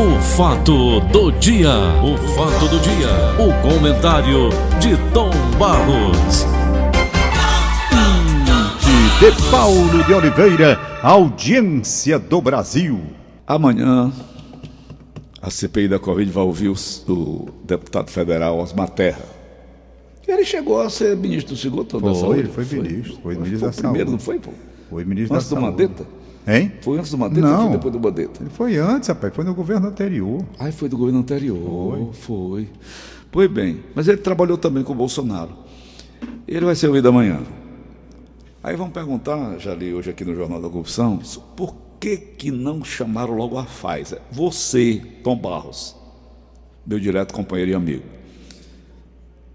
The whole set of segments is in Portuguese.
O fato do dia, o fato do dia, o comentário de Tom Barros. De Paulo de Oliveira, audiência do Brasil. Amanhã, a CPI da Covid vai ouvir o, o deputado federal Osmar Terra. Ele chegou a ser ministro do segundo da Foi, Saúde. ele foi ministro, foi ministro foi da o primeiro, Saúde. não foi, pô? Foi ministro Antes da do Saúde. Mandetta? Hein? Foi antes do Mandetta ou Não. foi depois do Mandetta? Ele foi antes, rapaz, foi no governo anterior. Ai, foi do governo anterior. Foi. Pois bem, mas ele trabalhou também com o Bolsonaro. Ele vai ser ouvido amanhã. Aí vamos perguntar, já li hoje aqui no Jornal da Corrupção, por que, que não chamaram logo a Pfizer? Você, Tom Barros, meu direto companheiro e amigo.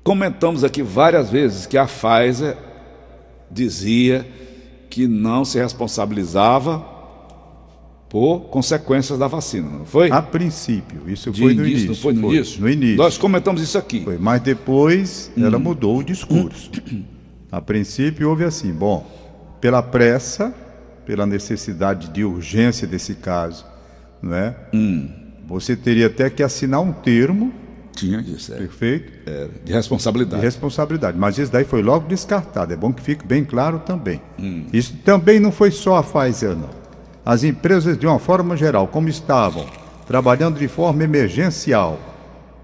Comentamos aqui várias vezes que a Pfizer dizia que não se responsabilizava por consequências da vacina, não foi? A princípio, isso De foi no início, não foi no início? No início. Nós comentamos isso aqui. Foi, mas depois Hum. ela mudou o discurso. A princípio houve assim, bom, pela pressa, pela necessidade de urgência desse caso, não é? Hum. Você teria até que assinar um termo, Tinha isso, é. perfeito, É, de de responsabilidade. responsabilidade. Mas isso daí foi logo descartado. É bom que fique bem claro também. Hum. Isso também não foi só a Pfizer, não. As empresas, de uma forma geral, como estavam trabalhando de forma emergencial,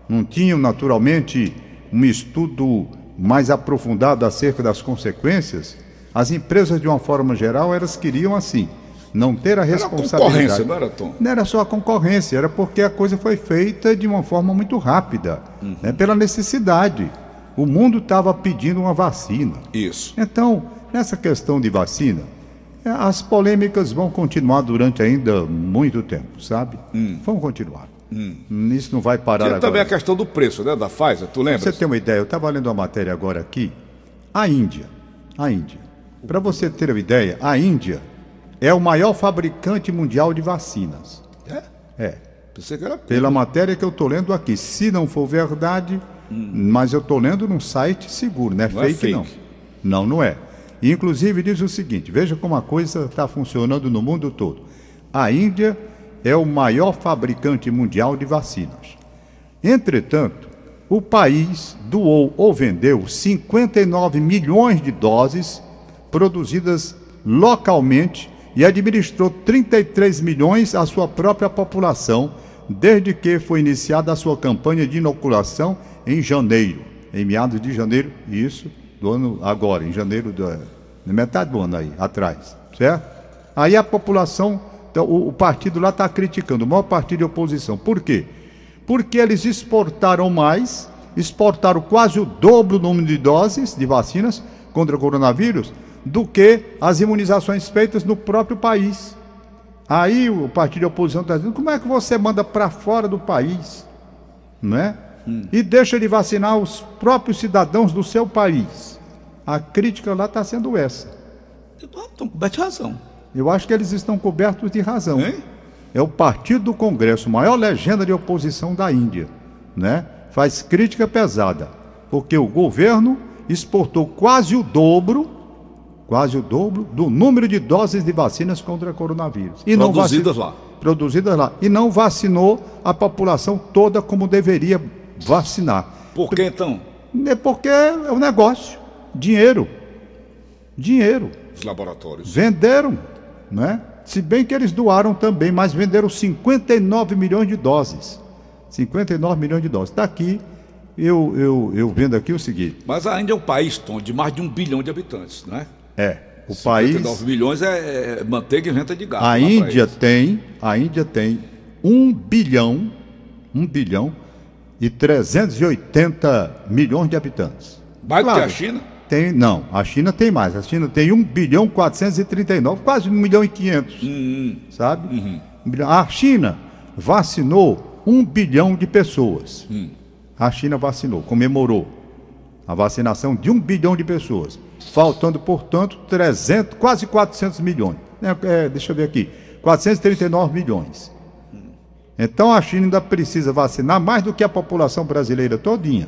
não tinham naturalmente um estudo mais aprofundado acerca das consequências. As empresas, de uma forma geral, elas queriam assim, não ter a Era responsabilidade. concorrência, não era, Tom? Não era só a concorrência, era porque a coisa foi feita de uma forma muito rápida, Uhum. né, pela necessidade. O mundo estava pedindo uma vacina. Isso. Então, nessa questão de vacina, eh, as polêmicas vão continuar durante ainda muito tempo, sabe? Vão continuar. Isso não vai parar Tinha também a agora. questão do preço, né, da Pfizer, tu lembra? Você tem uma ideia, eu estava lendo uma matéria agora aqui. A Índia, a Índia. Para você ter uma ideia, a Índia é o maior fabricante mundial de vacinas. É? É. Pensei que era Pela matéria que eu estou lendo aqui. Se não for verdade, mas eu estou lendo num site seguro, não é Não é fake, fake. não. Não, não é. E, inclusive diz o seguinte: veja como a coisa está funcionando no mundo todo. A Índia é o maior fabricante mundial de vacinas. Entretanto, o país doou ou vendeu 59 milhões de doses produzidas localmente e administrou 33 milhões à sua própria população, desde que foi iniciada a sua campanha de inoculação em janeiro, em meados de janeiro, isso do ano agora, em janeiro da metade do ano aí, atrás, certo? Aí a população, então, o, o partido lá está criticando, o maior partido de oposição. Por quê? Porque eles exportaram mais, exportaram quase o dobro do número de doses de vacinas contra o coronavírus do que as imunizações feitas no próprio país. Aí o partido de oposição está dizendo: como é que você manda para fora do país, não é? E deixa de vacinar os próprios cidadãos do seu país? A crítica lá está sendo essa. Ah, Tom, coberto de razão. Eu acho que eles estão cobertos de razão. Hein? É o Partido do Congresso, maior legenda de oposição da Índia, né? Faz crítica pesada, porque o governo exportou quase o dobro, quase o dobro do número de doses de vacinas contra coronavírus. E não Produzidas vaci- lá. Produzidas lá. E não vacinou a população toda como deveria vacinar. Por que então? É porque é um negócio, dinheiro. Dinheiro. Os laboratórios. Venderam, né? Se bem que eles doaram também, mas venderam 59 milhões de doses. 59 milhões de doses. Está aqui, eu, eu, eu vendo aqui o seguinte: Mas a Índia é um país, Tom, de mais de um bilhão de habitantes, não é? É, o país. 59 milhões é, é manteiga e renta de gado. A Índia tem, a Índia tem 1 bilhão, 1 bilhão e 380 milhões de habitantes. Mais do que Claro. a China? Tem, não, a China tem mais. A China tem 1 bilhão 439, quase 1 milhão e 500. Hum, sabe? Uhum. Um. A China vacinou 1 bilhão de pessoas. Hum. A China vacinou, comemorou a vacinação de 1 bilhão de pessoas. Faltando, portanto, 300, quase 400 milhões. É, é, deixa eu ver aqui. 439 milhões. Então a China ainda precisa vacinar mais do que a população brasileira todinha.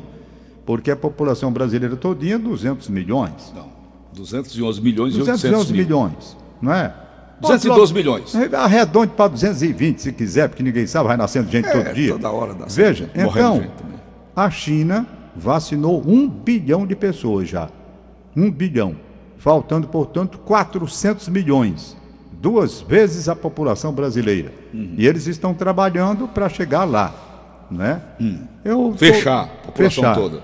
Porque a população brasileira todinha é 200 milhões. não. 211 milhões e 800 211 mil. milhões, não é? 212 milhões. Arredonde para 220, se quiser, porque ninguém sabe, vai nascendo gente É, todo dia. toda hora dá Veja, então, a China vacinou um bilhão de pessoas já. Um bilhão. Faltando, portanto, 400 milhões. Duas vezes a população brasileira. Uhum. E eles estão trabalhando para chegar lá. Né? Eu tô- Fechar a população Fechar. toda.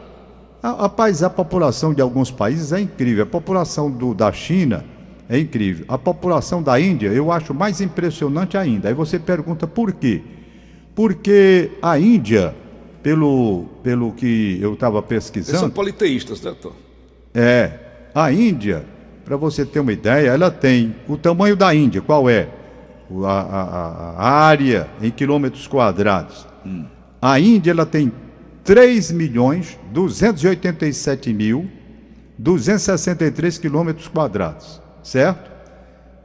Rapaz, a população de alguns países é incrível. A população do- da China é incrível. A população da Índia eu acho mais impressionante ainda. Aí você pergunta por quê? Porque a Índia, pelo, pelo que eu estava Eles são pesquisando, politeístas, né, Tom? é a Índia, para você ter uma ideia, ela tem o tamanho da Índia, qual é? A, a- a- área em quilômetros quadrados. A Índia ela tem 3 milhões 287 mil 263 quilômetros quadrados, certo?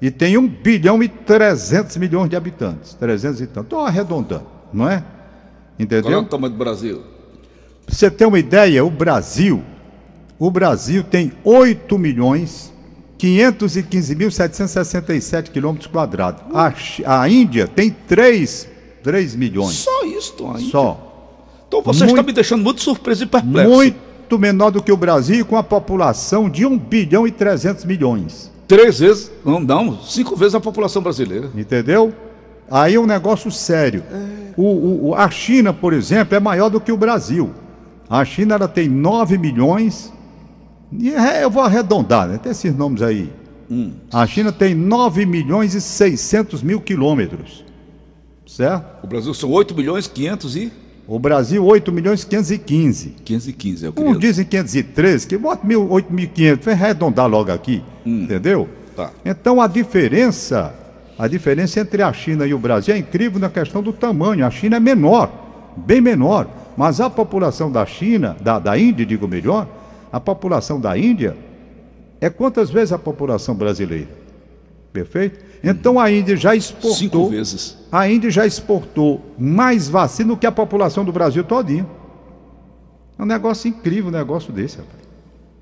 E tem 1 bilhão e 300 milhões de habitantes, 300 e tanto. Estou arredondando, não é? Qual é Entendeu? o tamanho do Brasil? Pra você ter uma ideia, o Brasil, o Brasil tem 8 milhões 515.767 quilômetros quadrados. A, Índia tem 3, 3 milhões. Só isso, Tom. ainda. Só. Então você está Muito- me deixando muito surpreso e perplexo. Muito menor do que o Brasil, com a população de 1 bilhão e 300 milhões. Três vezes, não, não, cinco vezes a população brasileira. Entendeu? Aí é um negócio sério. O, o- o- a China, por exemplo, é maior do que o Brasil. A China ela tem 9 milhões. E é- eu vou arredondar, né? Tem esses nomes aí. A China tem 9 milhões e 600 mil quilômetros. Certo? O Brasil são 8 milhões 500 e... O Brasil, 8 milhões e 515. 515, eu Uns queria... dizem 513, que bota mil- 8.500. Vai arredondar logo aqui. Entendeu? Tá. Então a diferença, a diferença entre a China e o Brasil é incrível na questão do tamanho. A China é menor, bem menor. Mas a população da China, da, da Índia, digo melhor, a população da Índia é quantas vezes a população brasileira? Perfeito? Então a Índia já exportou. Cinco vezes. A Índia já exportou mais vacina do que a população do Brasil todinho. É um negócio incrível um negócio desse, rapaz.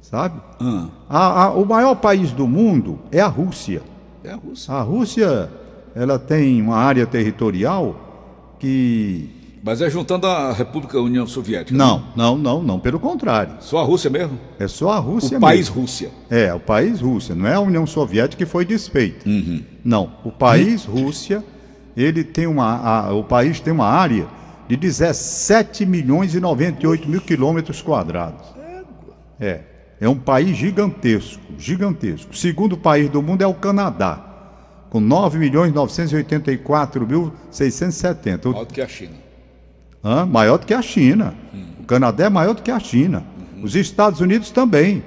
Sabe? Ah, A- a- o maior país do mundo é a Rússia. É a Rússia. A Rússia, ela tem uma área territorial que... Mas é juntando a República União Soviética. né? Não, não, não, não, pelo contrário. Só a Rússia mesmo? É só a Rússia o país mesmo. Rússia. É, o país Rússia, não é a União Soviética que foi desfeita. Uhum. Não, o país Rússia, ele tem uma, a- o país tem uma área de 17 milhões e 98 mil quilômetros quadrados. É, é um país gigantesco, gigantesco. O segundo país do mundo é o Canadá, com 9 milhões 984 mil 670. O- Maior do que a China. Hã? maior do que a China. O Canadá é maior do que a China. Os Estados Unidos também.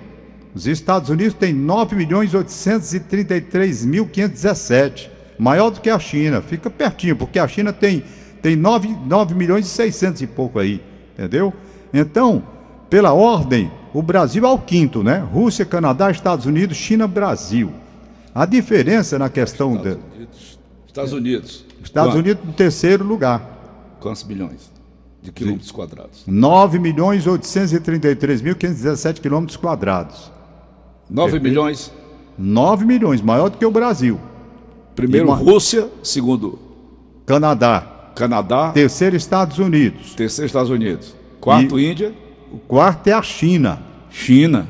Os Estados Unidos têm 9 milhões 833 mil 517. Maior do que a China. Fica pertinho, porque a China tem, tem 9, 9 milhões e 600 e pouco aí. Entendeu? Então, pela ordem, o Brasil é o quinto, né? Rússia, Canadá, Estados Unidos, China, Brasil. A diferença na questão da. Estados Unidos. Estados Unidos. Estados Quanto? Unidos no terceiro lugar. Quantos milhões de quilômetros quadrados? 9 milhões 833 mil 517 quilômetros quadrados. 9 milhões. 9 milhões, maior do que o Brasil. Primeiro E uma- Rússia, segundo Canadá. Canadá, Terceiro, Estados Unidos. terceiro Estados Unidos, quarto Índia, O quarto é a China. China.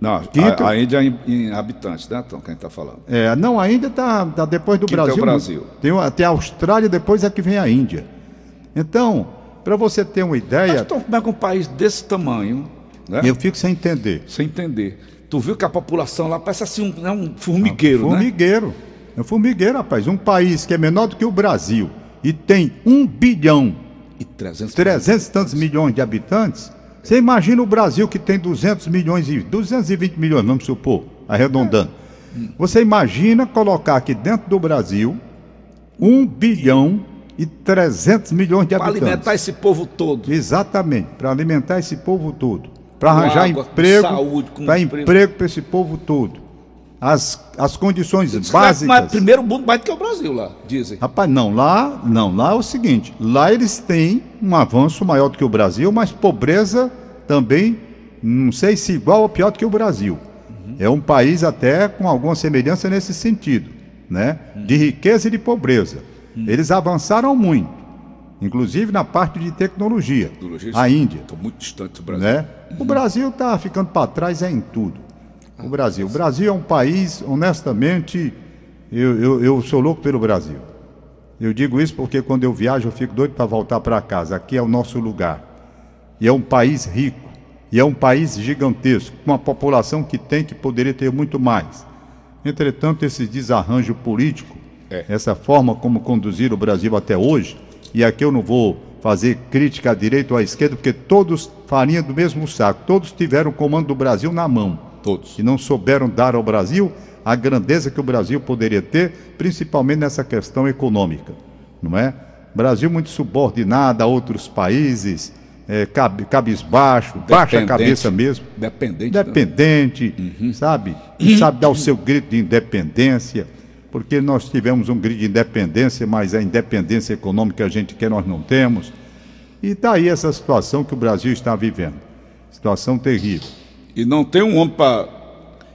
Não, Quinto- a, a Índia em, em habitantes, né, Tom, quem está falando? É, não, ainda está depois do Quinto é o Brasil. Brasil. Tem, tem a Austrália, depois é que vem a Índia. Então, para você ter uma Mas, ideia, Tom, como é que um país desse tamanho, né, eu fico sem entender. sem entender, tu viu que a população lá parece assim um, é um formigueiro, né? Formigueiro. É formigueiro, rapaz. Um país que é menor do que o Brasil e tem um bilhão E 300 300 e tantos milhões de habitantes, você imagina o Brasil que tem 200 milhões e 220 milhões, vamos supor, arredondando. Você imagina colocar aqui dentro do Brasil 1 bilhão e 300 milhões de para habitantes. alimentar esse povo todo. Exatamente, para alimentar esse povo todo, para arranjar água, emprego, para emprego para esse povo todo. As, as condições Mas básicas. primeiro mundo mais do que o Brasil lá, dizem. Rapaz, não, lá, não, lá é o seguinte, lá eles têm um avanço maior do que o Brasil, mas pobreza também, não sei se igual ou pior do que o Brasil. É um país até com alguma semelhança nesse sentido, né? De riqueza e de pobreza. Eles avançaram muito, inclusive na parte de tecnologia. Tecnologia, A Índia, Estou muito distante do Brasil. né? O Brasil está ficando para trás é em tudo. O Brasil. O Brasil é um país, honestamente, eu, eu, eu sou louco pelo Brasil. Eu digo isso porque quando eu viajo eu fico doido para voltar para casa. Aqui é o nosso lugar. E é um país rico. E é um país gigantesco, com uma população que tem que poderia ter muito mais. Entretanto, esse desarranjo político, É. essa forma como conduzir o Brasil até hoje, e aqui eu não vou fazer crítica à direita ou à esquerda, porque todos farinha do mesmo saco, todos tiveram o comando do Brasil na mão Todos. e não souberam dar ao Brasil a grandeza que o Brasil poderia ter, principalmente nessa questão econômica, não é? Brasil muito subordinado a outros países, é, cab cabisbaixo, baixa Dependente. cabeça mesmo, Dependente. né? independente, sabe? Não sabe dar o seu grito de independência, porque nós tivemos um grito de independência, mas a independência econômica a gente quer, nós não temos. E está aí essa situação que o Brasil está vivendo. Situação terrível. E não tem um homem para.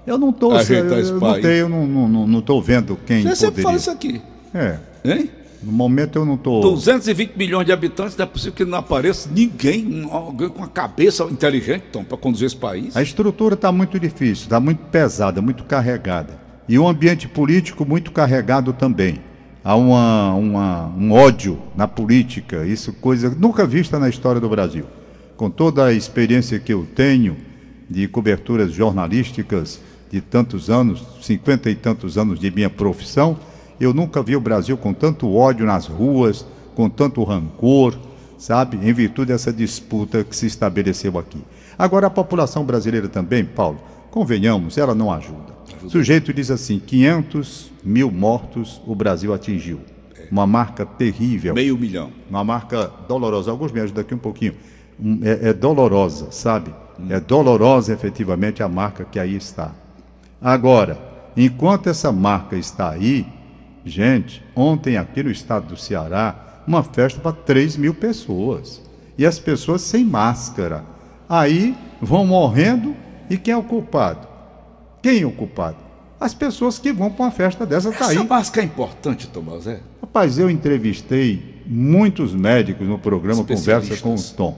Eu não estou Ajeitar esse eu não país. tenho, eu não, não, não, não tô vendo quem Você sempre poderia. fala isso aqui. É, Hein? no momento eu não estou. 220 milhões de habitantes, não é possível que não apareça ninguém, alguém com a cabeça inteligente, então, para conduzir esse país. A estrutura está muito difícil, está muito pesada, muito carregada. E o ambiente político muito carregado também. Há uma, uma- um ódio na política, isso coisa nunca vista na história do Brasil. Com toda a experiência que eu tenho de coberturas jornalísticas de tantos anos, cinquenta e tantos anos de minha profissão, eu nunca vi o Brasil com tanto ódio nas ruas, com tanto rancor, sabe, em virtude dessa disputa que se estabeleceu aqui. Agora, a população brasileira também, Paulo, convenhamos, ela não ajuda. O sujeito diz assim: 500 mil mortos o Brasil atingiu. Uma marca terrível, Meio milhão. uma marca dolorosa. Alguns me ajudam aqui um pouquinho. É, é dolorosa, sabe? É dolorosa efetivamente a marca que aí está. Agora, enquanto essa marca está aí, gente, ontem aqui no estado do Ceará, uma festa para 3 mil pessoas. E as pessoas sem máscara. Aí vão morrendo e quem é o culpado? Quem é o culpado? As pessoas que vão para uma festa dessa tá aí. Essa máscara é importante, Tomás, é? Rapaz, eu entrevistei muitos médicos no programa Conversa com o. Tom.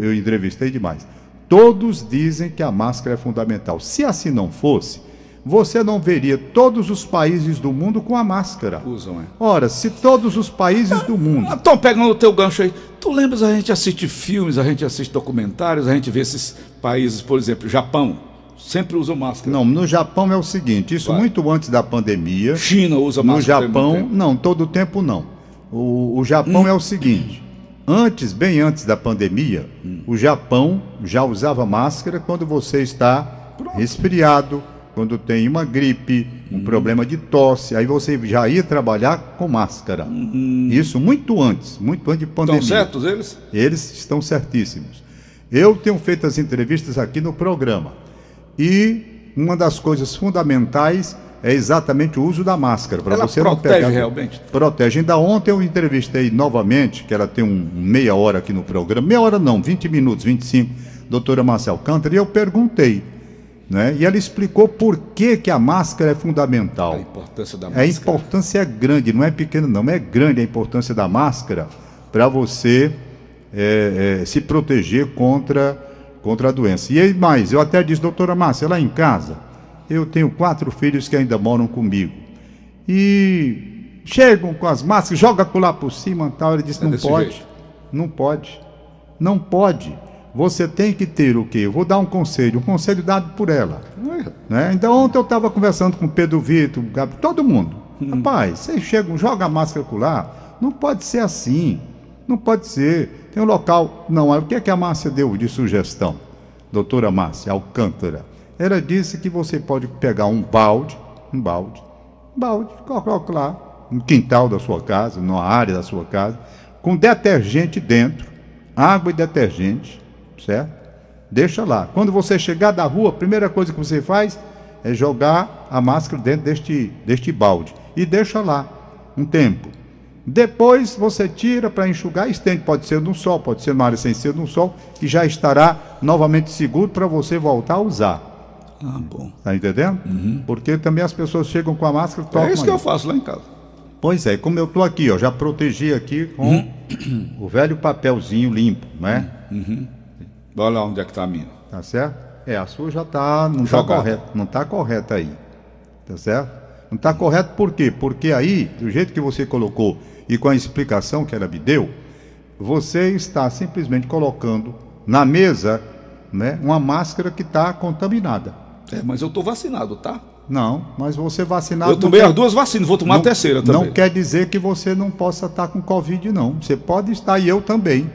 Eu entrevistei demais. Todos dizem que a máscara é fundamental. Se assim não fosse, você não veria todos os países do mundo com a máscara. Usam, é. Ora, se todos os países do mundo. Ah, Tom, pegando o teu gancho aí, tu lembras a gente assiste filmes, a gente assiste documentários, a gente vê esses países, por exemplo, Japão, sempre usam máscara. Não, no Japão é o seguinte: isso Vai. muito antes da pandemia. China usa No máscara. muito Japão, não, todo o tempo não. O, o Japão é o seguinte: antes, bem antes da pandemia, o Japão já usava máscara quando você está resfriado, quando tem uma gripe, um problema de tosse, aí você já ia trabalhar com máscara. Isso muito antes, muito antes de pandemia. Estão certos eles? Eles estão certíssimos. Eu tenho feito as entrevistas aqui no programa. E uma das coisas fundamentais é exatamente o uso da máscara. Para você não protege pegar... realmente? Protege. Ainda ontem eu entrevistei novamente, que ela tem um meia hora aqui no programa. Meia hora não, 20 minutos, 25, doutora Marcel Cantor, e eu perguntei. Né? E ela explicou por que, que a máscara é fundamental. A importância da A máscara. importância é grande, não é pequena, não, é grande a importância da máscara para você é, é, se proteger contra, contra a doença. E aí, mais, eu até disse, doutora Márcia, lá em casa, eu tenho quatro filhos que ainda moram comigo. E chegam com as máscaras, joga lá por cima tal. Ele disse, É não pode, jeito. não pode, não pode. Você tem que ter o quê? Eu vou dar um conselho, um conselho dado por ela. Né? Então ontem eu estava conversando com o Pedro Vitor, Gabi, todo mundo. Rapaz, vocês chegam, joga a máscara lá. Não pode ser assim. Não pode ser. Tem um local. Não, o que é que a Márcia deu de sugestão? Doutora Márcia Alcântara. Ela disse que você pode pegar um balde, um balde, um balde, coloca lá, no quintal da sua casa, numa área da sua casa, com detergente dentro, água e detergente, certo? Deixa lá. Quando você chegar da rua, a primeira coisa que você faz é jogar a máscara dentro deste, deste balde. E deixa lá um tempo. Depois você tira para enxugar e estende. Pode ser no sol, pode ser numa área sem ser no sol, e já estará novamente seguro para você voltar a usar. Ah, bom. Tá entendendo? Porque também as pessoas chegam com a máscara e tocam. É isso que aí. eu faço lá em casa. Pois é, como eu tô aqui, ó, já protegi aqui com o velho papelzinho limpo, né? Olha lá onde é que tá a minha. Tá certo? É, a sua já tá, não tá Jogada. correta, não tá correta aí. Tá certo? Não tá correto por quê? Porque aí, do jeito que você colocou e com a explicação que ela me deu, você está simplesmente colocando na mesa, né, uma máscara que está contaminada. É, mas eu tô vacinado, tá? Não, mas você vacinado eu não tomei quer- as duas vacinas, vou tomar a terceira também. Não quer dizer que você não possa estar com Covid, não. Você pode estar e eu também.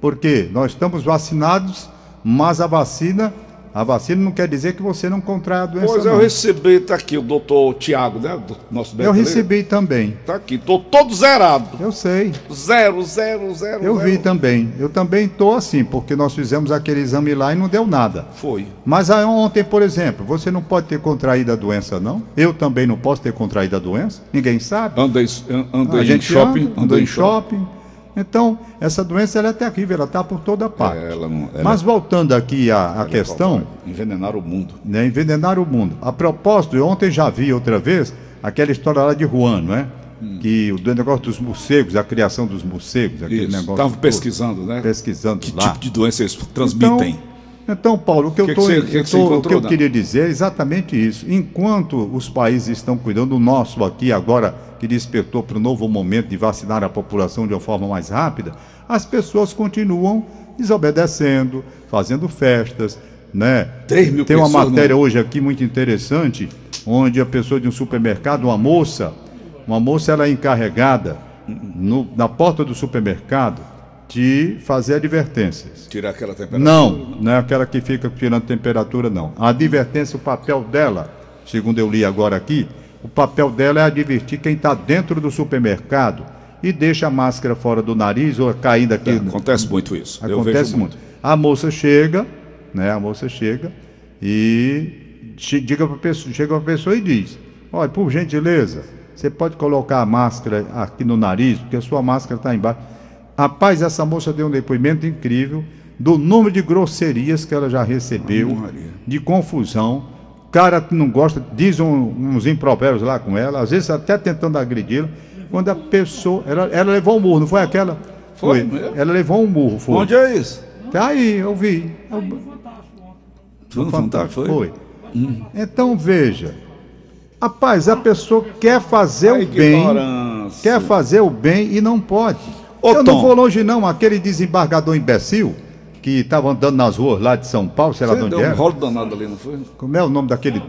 Porque nós estamos vacinados, mas a vacina, a vacina não quer dizer que você não contrai a doença. Pois não. eu recebi, tá aqui o doutor Tiago, né? Do nosso Eu recebi também. Tá aqui, tô todo zerado. Eu sei. Zero, zero, zero. Eu zero. vi também. Eu também estou assim, porque nós fizemos aquele exame lá e não deu nada. Foi. Mas aí ontem, por exemplo, você não pode ter contraído a doença, não? Eu também não posso ter contraído a doença? Ninguém sabe? Andei, andei a em gente shopping, anda, em shopping. Então, essa doença ela é terrível, ela está por toda parte. É, ela não- ela- Mas voltando aqui à, à questão, Envenenar o mundo. né, envenenar o mundo. A propósito, eu ontem já vi outra vez aquela história lá de Wuhan, não é? Que o negócio dos morcegos, a criação dos morcegos, aquele Isso. negócio. Tava todo, pesquisando, né? pesquisando Que lá. tipo de doença eles transmitem? Então, então, Paulo, o que, eu, Que tô, que você- eu que que o eu queria dizer é exatamente isso. Enquanto os países estão cuidando, o nosso aqui agora, que despertou para o novo momento de vacinar a população de uma forma mais rápida, as pessoas continuam desobedecendo, fazendo festas, né? Tem uma pessoas matéria hoje aqui muito interessante, onde a pessoa de um supermercado, uma moça, uma moça ela é encarregada no- na porta do supermercado de fazer advertências. Tirar aquela temperatura. Não, não é aquela que fica tirando temperatura, não. A advertência, o papel dela, segundo eu li agora aqui, o papel dela é advertir quem está dentro do supermercado e deixa a máscara fora do nariz ou caindo aqui. no- Acontece muito isso. Acontece vejo muito. A moça chega, né? A moça chega e diga pra pessoa, chega para a pessoa e diz: Olha, por gentileza, você pode colocar a máscara aqui no nariz, porque a sua máscara está embaixo. Rapaz, essa moça deu um depoimento incrível do número de grosserias que ela já recebeu, de confusão. O cara que não gosta, diz um- uns impropérios lá com ela, às vezes até tentando agredi-la. Quando a pessoa. Ela, ela levou um murro, não foi aquela? Foi mesmo? Ela levou um murro, foi. Onde é isso? Tá aí, eu vi. Foi no Fantástico, foi? Então veja. Rapaz, a pessoa quer fazer A o bem. ignorância. Quer fazer o bem e não pode. Ô, eu não Tom. vou longe, não. Aquele desembargador imbecil que estava andando nas ruas lá de São Paulo, sei lá de Você onde deu um rolo danado ali, não foi? Como é o nome daquele?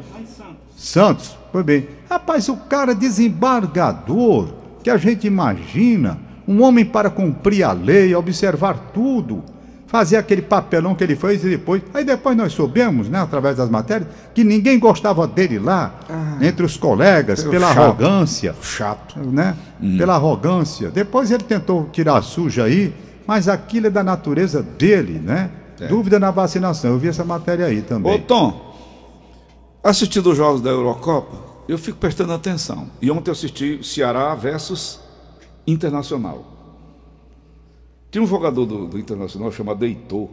Santos. Foi bem. Rapaz, o cara desembargador, que a gente imagina, um homem para cumprir a lei, observar tudo, fazer aquele papelão que ele fez e depois. Aí depois nós soubemos, né, através das matérias, que ninguém gostava dele lá, entre os colegas, pela chato. arrogância Chato. né? Pela arrogância. Depois ele tentou tirar a suja aí, mas aquilo é da natureza dele, né? Dúvida na vacinação. Eu vi essa matéria aí Ô, também. Tom, assistindo os jogos da Eurocopa, eu fico prestando atenção. E ontem eu assisti Ceará versus Internacional. Tinha um jogador do, do Internacional chamado Heitor.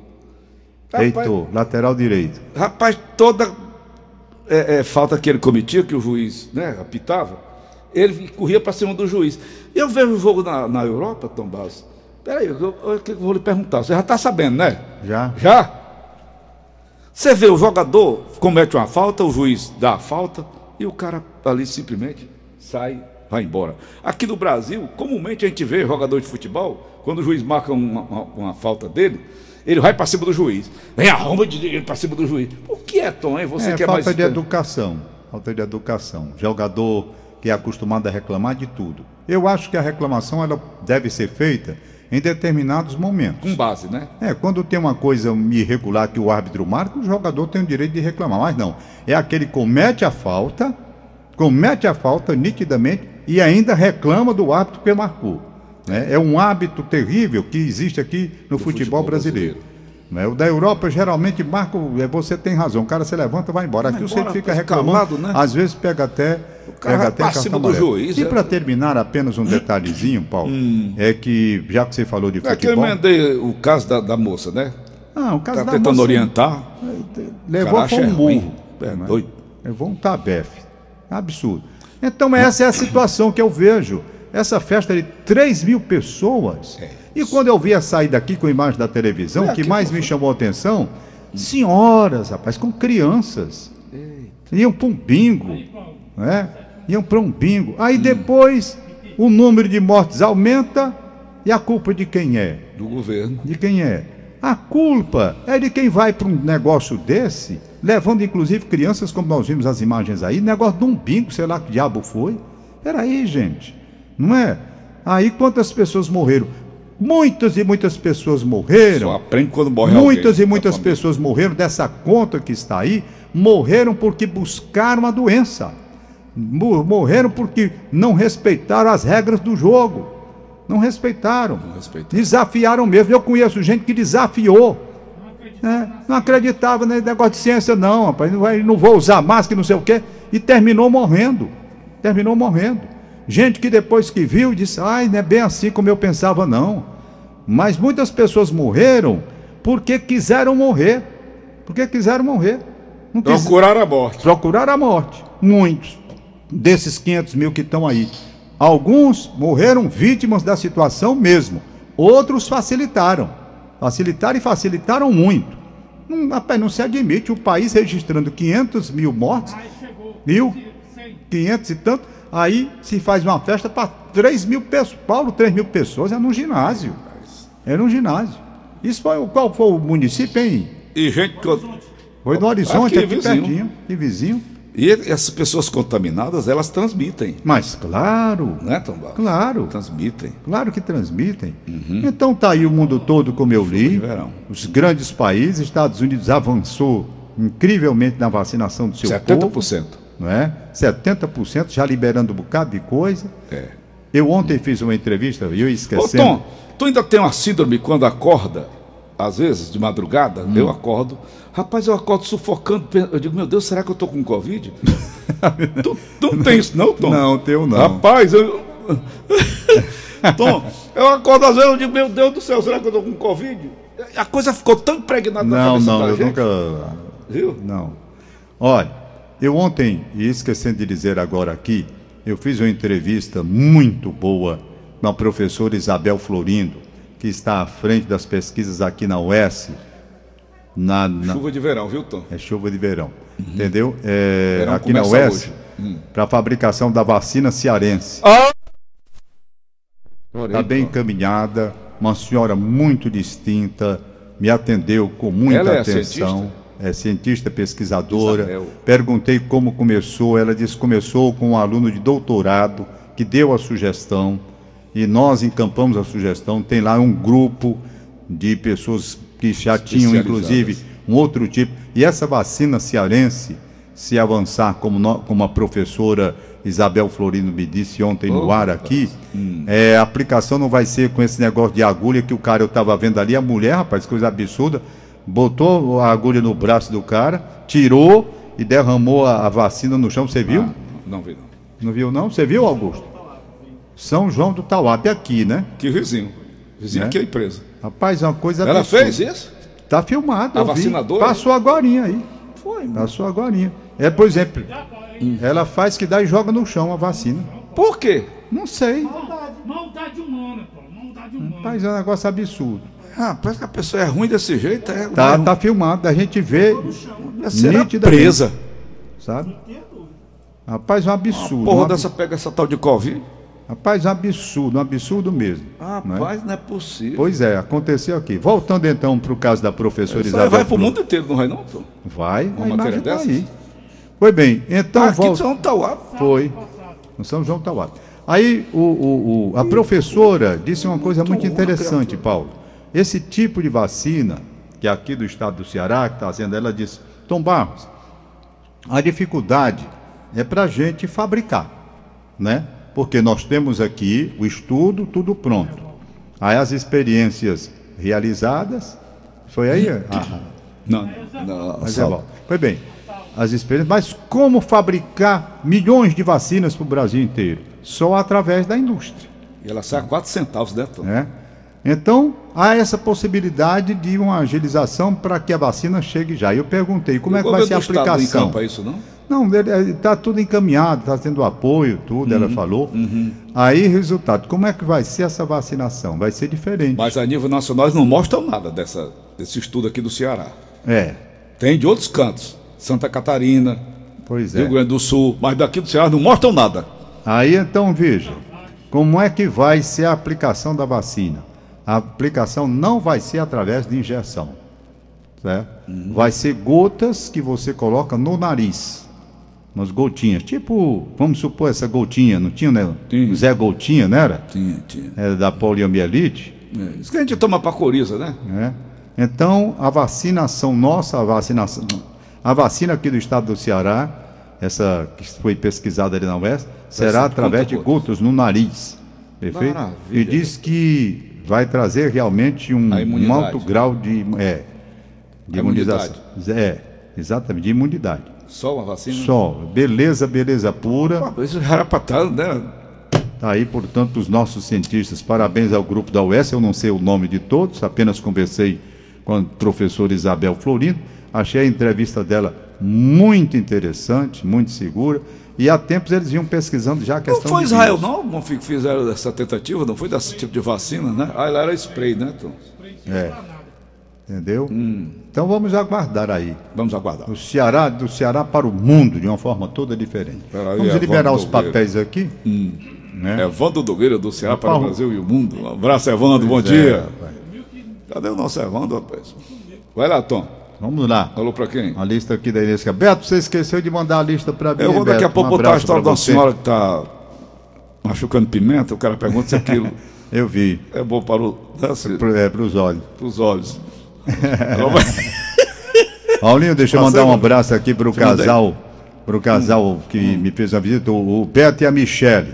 Rapaz, Heitor, lateral direito. Rapaz, toda é, é, falta que ele cometia, que o juiz né, apitava, ele corria para cima do juiz. Eu vejo o jogo na, na Europa, Tom Barros. Peraí, eu, eu, eu, eu vou lhe perguntar. Você já está sabendo, né? Já? Já? Você vê o jogador comete uma falta, o juiz dá a falta e o cara ali simplesmente sai, vai embora. Aqui no Brasil, comumente a gente vê jogador de futebol, quando o juiz marca uma, uma- uma falta dele, ele vai para cima do juiz. Vem arruma de dinheiro para cima do juiz. O que é, Tom, hein? Você é que é falta mais. de educação. Falta de educação. Jogador que é acostumado a reclamar de tudo. Eu acho que a reclamação ela deve ser feita em determinados momentos. Com base, né? É, quando tem uma coisa irregular que o árbitro marca, o jogador tem o direito de reclamar. Mas não. É aquele que comete a falta, comete a falta nitidamente e ainda reclama do árbitro que marcou. né? É um hábito terrível que existe aqui no futebol, futebol brasileiro. né? O da Europa geralmente marca. o- é, Você tem razão. O cara se levanta e vai embora. Aqui Vai você embora, fica fica reclamando. né? Às vezes pega até. cara pega até cartão do juiz, E é. para terminar, apenas um detalhezinho, Paulo, é que, já que você falou de É que eu futebol. emendei o caso da, da moça, né? Não, o caso Tá da tentando moça orientar. levou Cara, foi um murro. É doido. Vão estar Tabef. Absurdo. Então, essa é a situação que eu vejo. Essa festa de 3 mil pessoas. É. E quando eu vi a sair daqui com a imagem da televisão, É, o que que mais me chamou a atenção, senhoras, rapaz, com crianças. Iam para um bingo. Né? Iam para um bingo. Hum. Aí depois o número de mortes aumenta e a culpa de quem é? Do governo. De quem é? A culpa é de quem vai para um negócio desse, levando inclusive crianças, como nós vimos as imagens aí, negócio de um bingo, sei lá que diabo foi. Peraí, gente, não é? Aí quantas pessoas morreram? Muitas e muitas pessoas morreram. Só aprende quando morre Muitas alguém e muitas pessoas morreram dessa conta que está aí, morreram porque buscaram a doença. Mo- Morreram porque não respeitaram as regras do jogo. Não respeitaram. Não respeitaram. Desafiaram mesmo. Eu conheço gente que desafiou. né? Não acreditava nesse negócio de ciência, não, rapaz. Não, vai, não vou usar máscara, não sei o quê. E terminou morrendo. Terminou morrendo. Gente que depois que viu disse, ai, não é bem assim como eu pensava, não. Mas muitas pessoas morreram porque quiseram morrer. Porque quiseram morrer. Não quis- Procurar a morte. procuraram a morte. Muitos desses 500 mil que estão aí. Alguns morreram vítimas da situação mesmo. Outros facilitaram. Facilitaram e facilitaram muito. Não, rapaz, não se admite o país registrando 500 mil mortes, mil, 500 e tanto. Aí se faz uma festa para 3 mil pessoas. Paulo, 3 mil pessoas é num ginásio. É num ginásio. Isso foi o- qual foi o município, hein? E gente. que- Foi no Horizonte, Aqui, aqui, vizinho. pertinho. E vizinho. E essas pessoas contaminadas, elas transmitem. Mas claro, Né, Tom Barros? claro. Transmitem. Claro que transmitem. Então tá aí o mundo todo, como eu li. Os grandes países, Estados Unidos avançou incrivelmente na vacinação do seu povo, 70%. não é? 70% já liberando um bocado de coisa. É. Eu ontem fiz uma entrevista, eu Ô, esqueci. Tom, tu ainda tem uma síndrome quando acorda, às vezes, de madrugada? Hum. Eu acordo. Rapaz, eu acordo sufocando. Eu digo, meu Deus, será que eu tô com Covid? tu, tu não tem isso, não, Tom? Não, teu não. Rapaz, eu. Tom, eu acordo às vezes eu digo, meu Deus do céu, será que eu tô com Covid? A coisa ficou tão impregnada na Não, cabeça não, da eu gente. nunca. Viu? Não. Olha, eu ontem, e esquecendo de dizer agora aqui, eu fiz uma entrevista muito boa com a professora Isabel Florindo, que está à frente das pesquisas aqui na UES, na, na- Chuva de verão, viu, Tom? é chuva de verão, entendeu? É, Verão aqui na UES. Hum. para a fabricação da vacina cearense. Ah! Está bem encaminhada, uma senhora muito distinta, me atendeu com muita Ela é atenção. É cientista pesquisadora. Isabel. Perguntei como começou. Ela disse que começou com um aluno de doutorado que deu a sugestão e nós encampamos a sugestão. Tem lá um grupo de pessoas que já tinham, inclusive, um outro tipo. E essa vacina cearense, se avançar, como, nó- como a professora Isabel Florino me disse ontem no Oh, ar rapaz. aqui, é, a aplicação não vai ser com esse negócio de agulha que o cara eu estava vendo ali. A mulher, rapaz, coisa absurda, botou a agulha no braço do cara, tirou e derramou a, a vacina no chão. Você viu? Ah, não vi, não. Não viu, não? Você viu, Augusto? São João do Tauape, aqui, né? Que vizinho. Vizinho Né? aqui é a empresa. Rapaz, é uma coisa Ela absurda. fez isso? Tá filmado. A eu vi. vacinadora? Passou agorinha aí. Foi, mano. Passou agorinha. É, por exemplo, ela faz que dá e joga no chão a vacina. Por quê? Não sei. Maldade humana, pô. Maldade humana. Mas é um negócio absurdo. Ah, parece que a pessoa é ruim desse jeito. É, Tá, é, tá filmado, a gente vê, Deve ser nitidamente. presa. sabe? Rapaz, um absurdo. Porra um dessa pega essa tal de Covid. Rapaz, um absurdo, um absurdo mesmo. né? Rapaz, não é possível. Pois é, aconteceu aqui. Voltando então para o caso da professora Isabel. vai pro Flor- mundo inteiro, não vai não? Tom? Vai, a matéria dessas? aí. Foi bem, então Ah, aqui volta. São Tauá. Foi. No São João Tauá. Aí o, o- o- a professora disse uma coisa muito interessante, Paulo. Esse tipo de vacina, que é aqui do estado do Ceará, que está fazendo, ela disse, Tom Barros, a dificuldade é para a gente fabricar, né? Porque nós temos aqui o estudo, tudo pronto. Aí as experiências realizadas, foi aí? Ah, Não, não. mas é bom. Foi bem. As experiências, mas como fabricar milhões de vacinas para o Brasil inteiro? Só através da indústria, E ela sai a 4 centavos, né, Tom? né? Então, há essa possibilidade de uma agilização para que a vacina chegue já. Eu perguntei, como O é que vai ser a aplicação? encampa isso, não? Não, está tudo encaminhado, está tendo apoio, tudo, ela falou. Aí, resultado, como é que vai ser essa vacinação? Vai ser diferente. Mas a nível nacional eles não mostram nada dessa, desse estudo aqui do Ceará. É, Tem de outros cantos. Santa Catarina, pois é. Rio Grande do Sul, mas daqui do Ceará não mostram nada. Aí então veja, como é que vai ser a aplicação da vacina? A aplicação não vai ser através de injeção, certo? Vai ser gotas que você coloca no nariz, umas gotinhas, tipo, vamos supor essa gotinha, não tinha, né? Sim. Zé Gotinha, não era? Tinha, tinha. Era da poliomielite, É, isso que a gente toma pra coriza, né? né? Então, a vacinação nossa, a vacinação, a vacina aqui do estado do Ceará, essa que foi pesquisada ali na UES, será ser através de gotas no nariz. Perfeito? Maravilha. E diz que vai trazer realmente um, um alto grau de, é, de imunização. É, exatamente, de imunidade. Só uma vacina? Só, beleza, beleza pura. Pô, Isso era pra estar, né? Tá aí, portanto, os nossos cientistas. Parabéns ao grupo da UES. Eu não sei o nome de todos, apenas conversei com a professora Isabel Florindo. Achei a entrevista dela muito interessante, muito segura. E há tempos eles vinham pesquisando já a Não questão foi de Israel, não? Não fi- fizeram essa tentativa, não foi desse tipo de vacina, né? Ah, ela era spray, né, Tom? É. Entendeu? Hum. Então vamos aguardar aí. Vamos aguardar. O Ceará, do Ceará para o mundo, de uma forma toda diferente. Peraí, vamos Evandro liberar os Nogueira. papéis aqui. Hum. Né? Evandro Dogueira do Ceará para o. Brasil e o mundo. Um abraço, Evandro, bom Pois é, dia. rapaz. Cadê o nosso Evandro, rapaz? Vai lá, Tom. Vamos lá. Falou pra quem? A lista aqui da Inês. Beto, você esqueceu de mandar a lista para mim. Eu vou daqui a pouco Um botar a história uma você. senhora que está machucando pimenta. O cara pergunta se aquilo Eu vi. é bom para, o, né, é, para os olhos. para os olhos. Paulinho, deixa eu Passei, mandar um abraço aqui para o casal. Para o casal que me fez a visita, o, Beto e a Michele.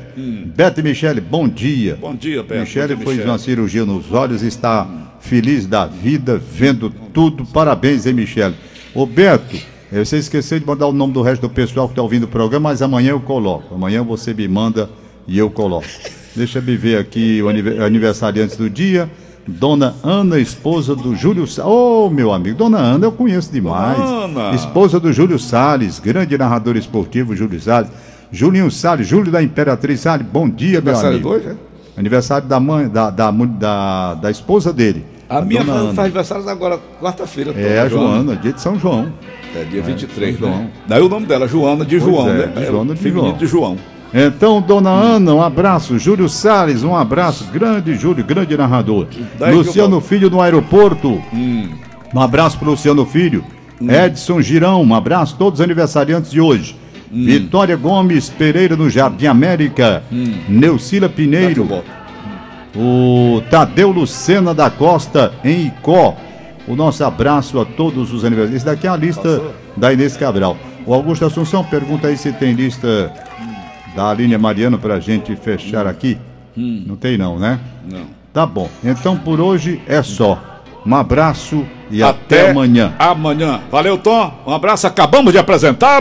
Beto e Michele, bom dia. Bom dia, Beto. Michele dia, fez Michele. uma cirurgia nos olhos e está feliz da vida, vendo tudo. Parabéns, hein, Michele? Ô, Beto, você esqueceu de mandar o nome do resto do pessoal que está ouvindo o programa, mas amanhã eu coloco. Amanhã você me manda e eu coloco. Deixa eu ver aqui o anive- aniversariante do dia. Dona Ana, esposa do Júlio Salles. Ô, meu amigo, Dona Ana eu conheço demais. Ana. Esposa do Júlio Salles, grande narrador esportivo, Júlio Salles. Julinho Salles, Júlio da Imperatriz Salles, bom dia, meu Aniversário amigo. hoje, é? Aniversário da mãe, da, da, da, da esposa dele. A minha dona faz, aniversário agora, quarta-feira. É, a Joana, dia de São João. É dia 23, São né? João. Daí o nome dela, Joana de Pois João, é, né? de Joana de João. de João. Então, dona Ana, um abraço. Júlio Salles, um abraço. Grande Júlio, grande narrador. Daí Luciano eu- Filho no aeroporto. Hum. Um abraço pro Luciano Filho. Edson Girão, um abraço. Todos os aniversariantes de hoje. Hum. Vitória Gomes Pereira no Jardim América. Neucila Daqui eu Pineiro. O Tadeu Lucena da Costa, em Icó. O nosso abraço a todos os aniversários. Esse daqui é a lista Passou? da Inês Cabral. O Augusto Assunção pergunta aí se tem lista da Aline Mariano para a gente fechar aqui. Não tem não, né? Não. Tá bom. Então por hoje é só. Um abraço e até, amanhã. Amanhã. Valeu, Tom. Um abraço. Acabamos de apresentar.